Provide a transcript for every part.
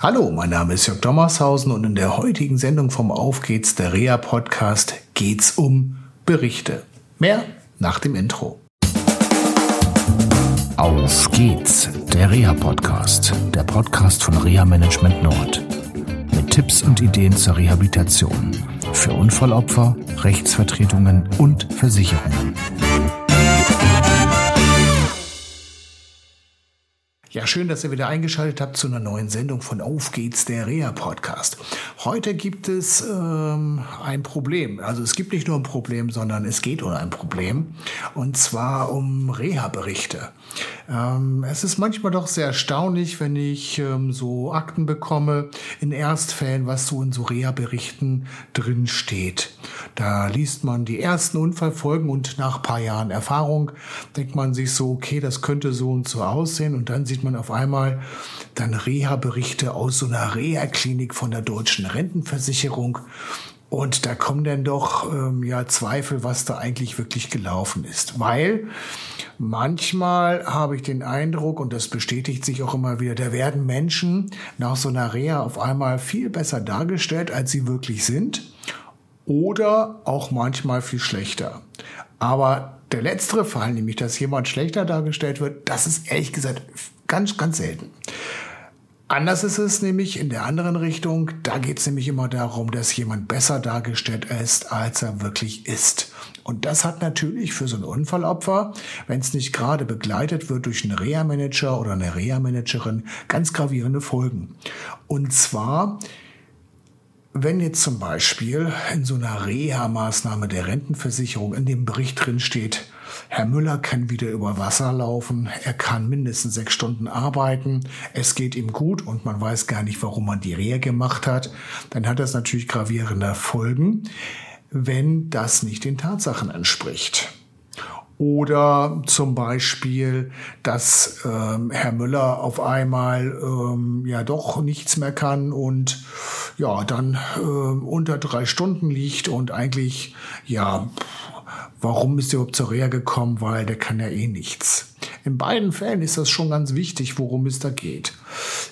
Hallo, mein Name ist Jörg Dommershausen und in der heutigen Sendung vom Auf geht's, der Rea Podcast, geht's um Berichte. Mehr nach dem Intro. Auf geht's, der Rea Podcast, der Podcast von Rea Management Nord. Mit Tipps und Ideen zur Rehabilitation für Unfallopfer, Rechtsvertretungen und Versicherungen. Schön, dass ihr wieder eingeschaltet habt zu einer neuen Sendung von Auf geht's, der Reha Podcast. Heute gibt es ähm, ein Problem. Also es gibt nicht nur ein Problem, sondern es geht um ein Problem. Und zwar um Reha-Berichte. Ähm, es ist manchmal doch sehr erstaunlich, wenn ich ähm, so Akten bekomme in Erstfällen, was so in so Reha-Berichten drin steht. Da liest man die ersten Unfallfolgen und nach paar Jahren Erfahrung denkt man sich so, okay, das könnte so und so aussehen und dann sieht man auf einmal dann Reha-Berichte aus so einer Reha-Klinik von der deutschen Rentenversicherung und da kommen dann doch ähm, ja Zweifel, was da eigentlich wirklich gelaufen ist. Weil manchmal habe ich den Eindruck, und das bestätigt sich auch immer wieder, da werden Menschen nach so einer Reha auf einmal viel besser dargestellt, als sie wirklich sind. Oder auch manchmal viel schlechter. Aber der letztere Fall, nämlich dass jemand schlechter dargestellt wird, das ist ehrlich gesagt ganz, ganz selten. Anders ist es nämlich in der anderen Richtung. Da geht es nämlich immer darum, dass jemand besser dargestellt ist, als er wirklich ist. Und das hat natürlich für so ein Unfallopfer, wenn es nicht gerade begleitet wird durch einen Reha-Manager oder eine Reha-Managerin, ganz gravierende Folgen. Und zwar wenn jetzt zum Beispiel in so einer Reha-Maßnahme der Rentenversicherung in dem Bericht drin steht, Herr Müller kann wieder über Wasser laufen, er kann mindestens sechs Stunden arbeiten, es geht ihm gut und man weiß gar nicht, warum man die Reha gemacht hat, dann hat das natürlich gravierende Folgen, wenn das nicht den Tatsachen entspricht. Oder zum Beispiel, dass ähm, Herr Müller auf einmal ähm, ja doch nichts mehr kann und ja dann äh, unter drei Stunden liegt und eigentlich ja warum ist er überhaupt zur Reha gekommen, weil der kann ja eh nichts. In beiden Fällen ist das schon ganz wichtig, worum es da geht.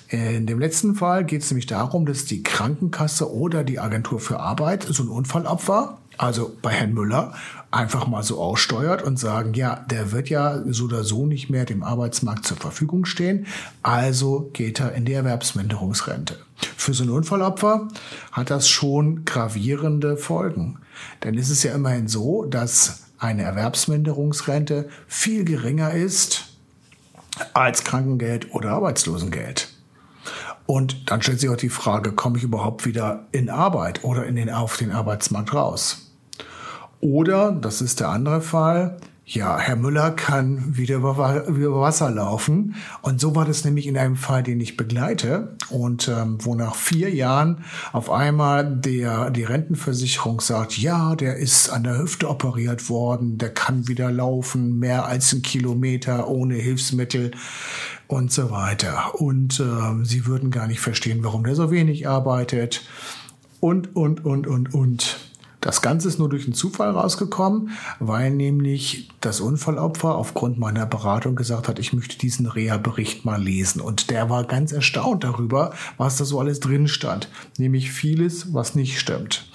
In dem letzten Fall geht es nämlich darum, dass die Krankenkasse oder die Agentur für Arbeit so ein Unfallopfer also bei Herrn Müller, einfach mal so aussteuert und sagen, ja, der wird ja so oder so nicht mehr dem Arbeitsmarkt zur Verfügung stehen, also geht er in die Erwerbsminderungsrente. Für so ein Unfallopfer hat das schon gravierende Folgen. Denn es ist ja immerhin so, dass eine Erwerbsminderungsrente viel geringer ist als Krankengeld oder Arbeitslosengeld. Und dann stellt sich auch die Frage, komme ich überhaupt wieder in Arbeit oder in den, auf den Arbeitsmarkt raus? Oder, das ist der andere Fall, ja, Herr Müller kann wieder über, Wasser laufen. Und so war das nämlich in einem Fall, den ich begleite. Und ähm, wo nach vier Jahren auf einmal der, die Rentenversicherung sagt, ja, der ist an der Hüfte operiert worden, der kann wieder laufen, mehr als ein Kilometer ohne Hilfsmittel und so weiter. Und äh, sie würden gar nicht verstehen, warum der so wenig arbeitet. Und, und, und, und, und. Das Ganze ist nur durch einen Zufall rausgekommen, weil nämlich das Unfallopfer aufgrund meiner Beratung gesagt hat, ich möchte diesen Reha-Bericht mal lesen. Und der war ganz erstaunt darüber, was da so alles drin stand. Nämlich vieles, was nicht stimmt.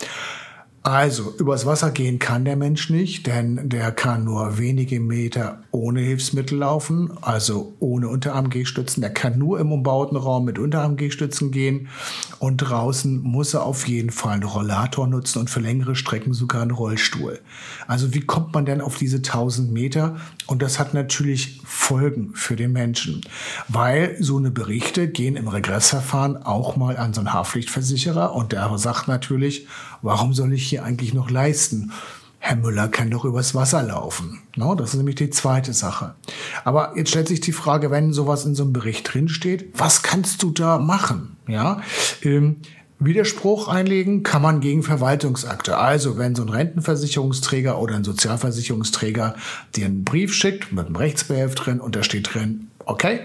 Also, übers Wasser gehen kann der Mensch nicht, denn der kann nur wenige Meter ohne Hilfsmittel laufen, also ohne Unterarm-Gehstützen. Der kann nur im umbauten Raum mit Unterarm-Gehstützen gehen und draußen muss er auf jeden Fall einen Rollator nutzen und für längere Strecken sogar einen Rollstuhl. Also, wie kommt man denn auf diese 1000 Meter? Und das hat natürlich Folgen für den Menschen, weil so eine Berichte gehen im Regressverfahren auch mal an so einen Haftpflichtversicherer und der sagt natürlich, warum soll ich hier eigentlich noch leisten? Herr Müller kann doch übers Wasser laufen. No, das ist nämlich die zweite Sache. Aber jetzt stellt sich die Frage, wenn sowas in so einem Bericht drinsteht, was kannst du da machen? Ja, ähm, Widerspruch einlegen kann man gegen Verwaltungsakte. Also wenn so ein Rentenversicherungsträger oder ein Sozialversicherungsträger dir einen Brief schickt mit einem Rechtsbehelf drin und da steht drin, okay,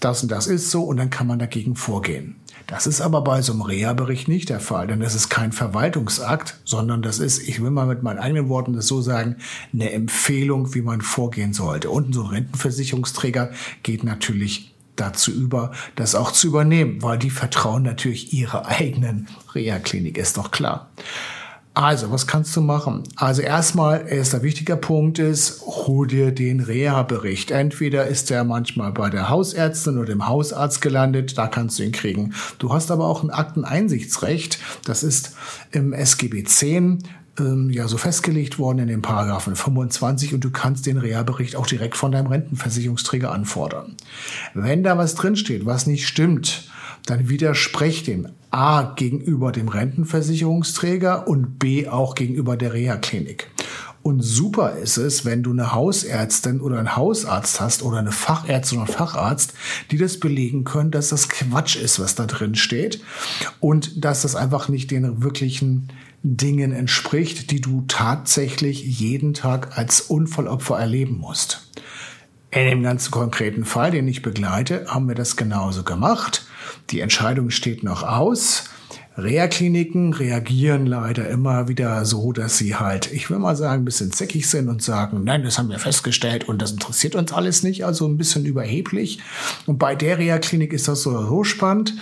das und das ist so und dann kann man dagegen vorgehen. Das ist aber bei so einem Reha-Bericht nicht der Fall, denn das ist kein Verwaltungsakt, sondern das ist, ich will mal mit meinen eigenen Worten das so sagen, eine Empfehlung, wie man vorgehen sollte. Und so ein Rentenversicherungsträger geht natürlich dazu über, das auch zu übernehmen, weil die vertrauen natürlich ihrer eigenen Reha-Klinik, ist doch klar. Also, was kannst du machen? Also erstmal, erster wichtiger Punkt ist, hol dir den Reha-Bericht. Entweder ist der manchmal bei der Hausärztin oder dem Hausarzt gelandet, da kannst du ihn kriegen. Du hast aber auch ein Akteneinsichtsrecht. Das ist im SGB 10 ähm, ja so festgelegt worden in den Paragraphen 25 und du kannst den Reha-Bericht auch direkt von deinem Rentenversicherungsträger anfordern. Wenn da was drinsteht, was nicht stimmt, dann widersprecht dem A gegenüber dem Rentenversicherungsträger und B auch gegenüber der Reha-Klinik. Und super ist es, wenn du eine Hausärztin oder einen Hausarzt hast oder eine Fachärztin oder Facharzt, die das belegen können, dass das Quatsch ist, was da drin steht und dass das einfach nicht den wirklichen Dingen entspricht, die du tatsächlich jeden Tag als Unfallopfer erleben musst. In dem ganz konkreten Fall, den ich begleite, haben wir das genauso gemacht. Die Entscheidung steht noch aus. Reha-Kliniken reagieren leider immer wieder so, dass sie halt, ich will mal sagen, ein bisschen zickig sind und sagen, nein, das haben wir festgestellt und das interessiert uns alles nicht, also ein bisschen überheblich. Und bei der Reha-Klinik ist das so, so spannend,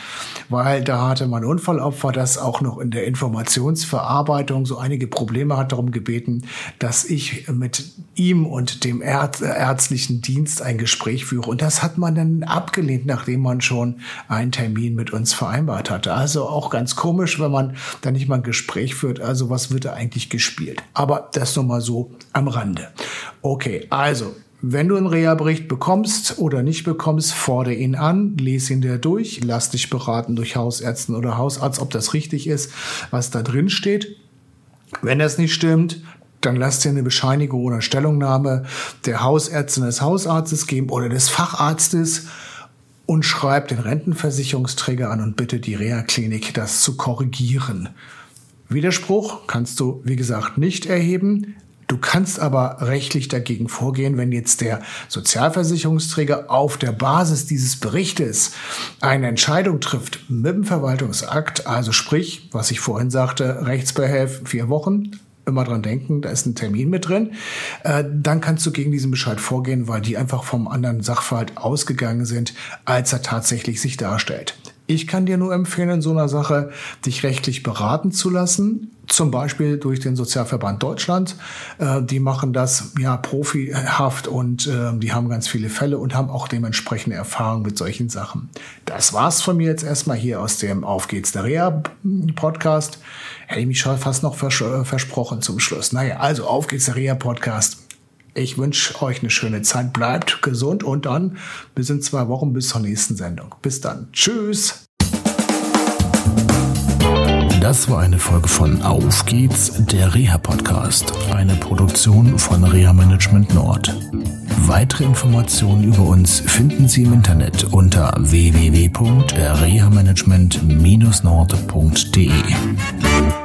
weil da hatte man Unfallopfer, das auch noch in der Informationsverarbeitung so einige Probleme hat, darum gebeten, dass ich mit ihm und dem Ärz ärztlichen Dienst ein Gespräch führe. Und das hat man dann abgelehnt, nachdem man schon einen Termin mit uns vereinbart hatte. Also auch ganz komisch, wenn man da nicht mal ein Gespräch führt. Also was wird da eigentlich gespielt? Aber das nur mal so am Rande. Okay, also wenn du einen Reha-Bericht bekommst oder nicht bekommst, fordere ihn an, lese ihn dir durch, lass dich beraten durch Hausärzten oder Hausarzt, ob das richtig ist, was da drin steht. Wenn das nicht stimmt, dann lass dir eine Bescheinigung oder Stellungnahme der Hausärztin des Hausarztes geben oder des Facharztes und schreib den Rentenversicherungsträger an und bitte die Reha-Klinik, das zu korrigieren. Widerspruch kannst du, wie gesagt, nicht erheben. Du kannst aber rechtlich dagegen vorgehen, wenn jetzt der Sozialversicherungsträger auf der Basis dieses Berichtes eine Entscheidung trifft mit dem Verwaltungsakt, also sprich, was ich vorhin sagte, Rechtsbehelf vier Wochen, immer dran denken, da ist ein Termin mit drin, äh, dann kannst du gegen diesen Bescheid vorgehen, weil die einfach vom anderen Sachverhalt ausgegangen sind, als er tatsächlich sich darstellt. Ich kann dir nur empfehlen, in so einer Sache dich rechtlich beraten zu lassen, zum Beispiel durch den Sozialverband Deutschland. Äh, die machen das ja profihaft und äh, die haben ganz viele Fälle und haben auch dementsprechende Erfahrung mit solchen Sachen. Das war's von mir jetzt erstmal hier aus dem Auf geht's der Reha Podcast. Hätte ich mich schon fast noch vers äh, versprochen zum Schluss. Naja, also auf geht's der Reha Podcast. Ich wünsche euch eine schöne Zeit. Bleibt gesund und dann bis in zwei Wochen bis zur nächsten Sendung. Bis dann. Tschüss. Das war eine Folge von Auf geht's, der Reha-Podcast, eine Produktion von Reha Management Nord. Weitere Informationen über uns finden Sie im Internet unter www.rehamanagement-nord.de.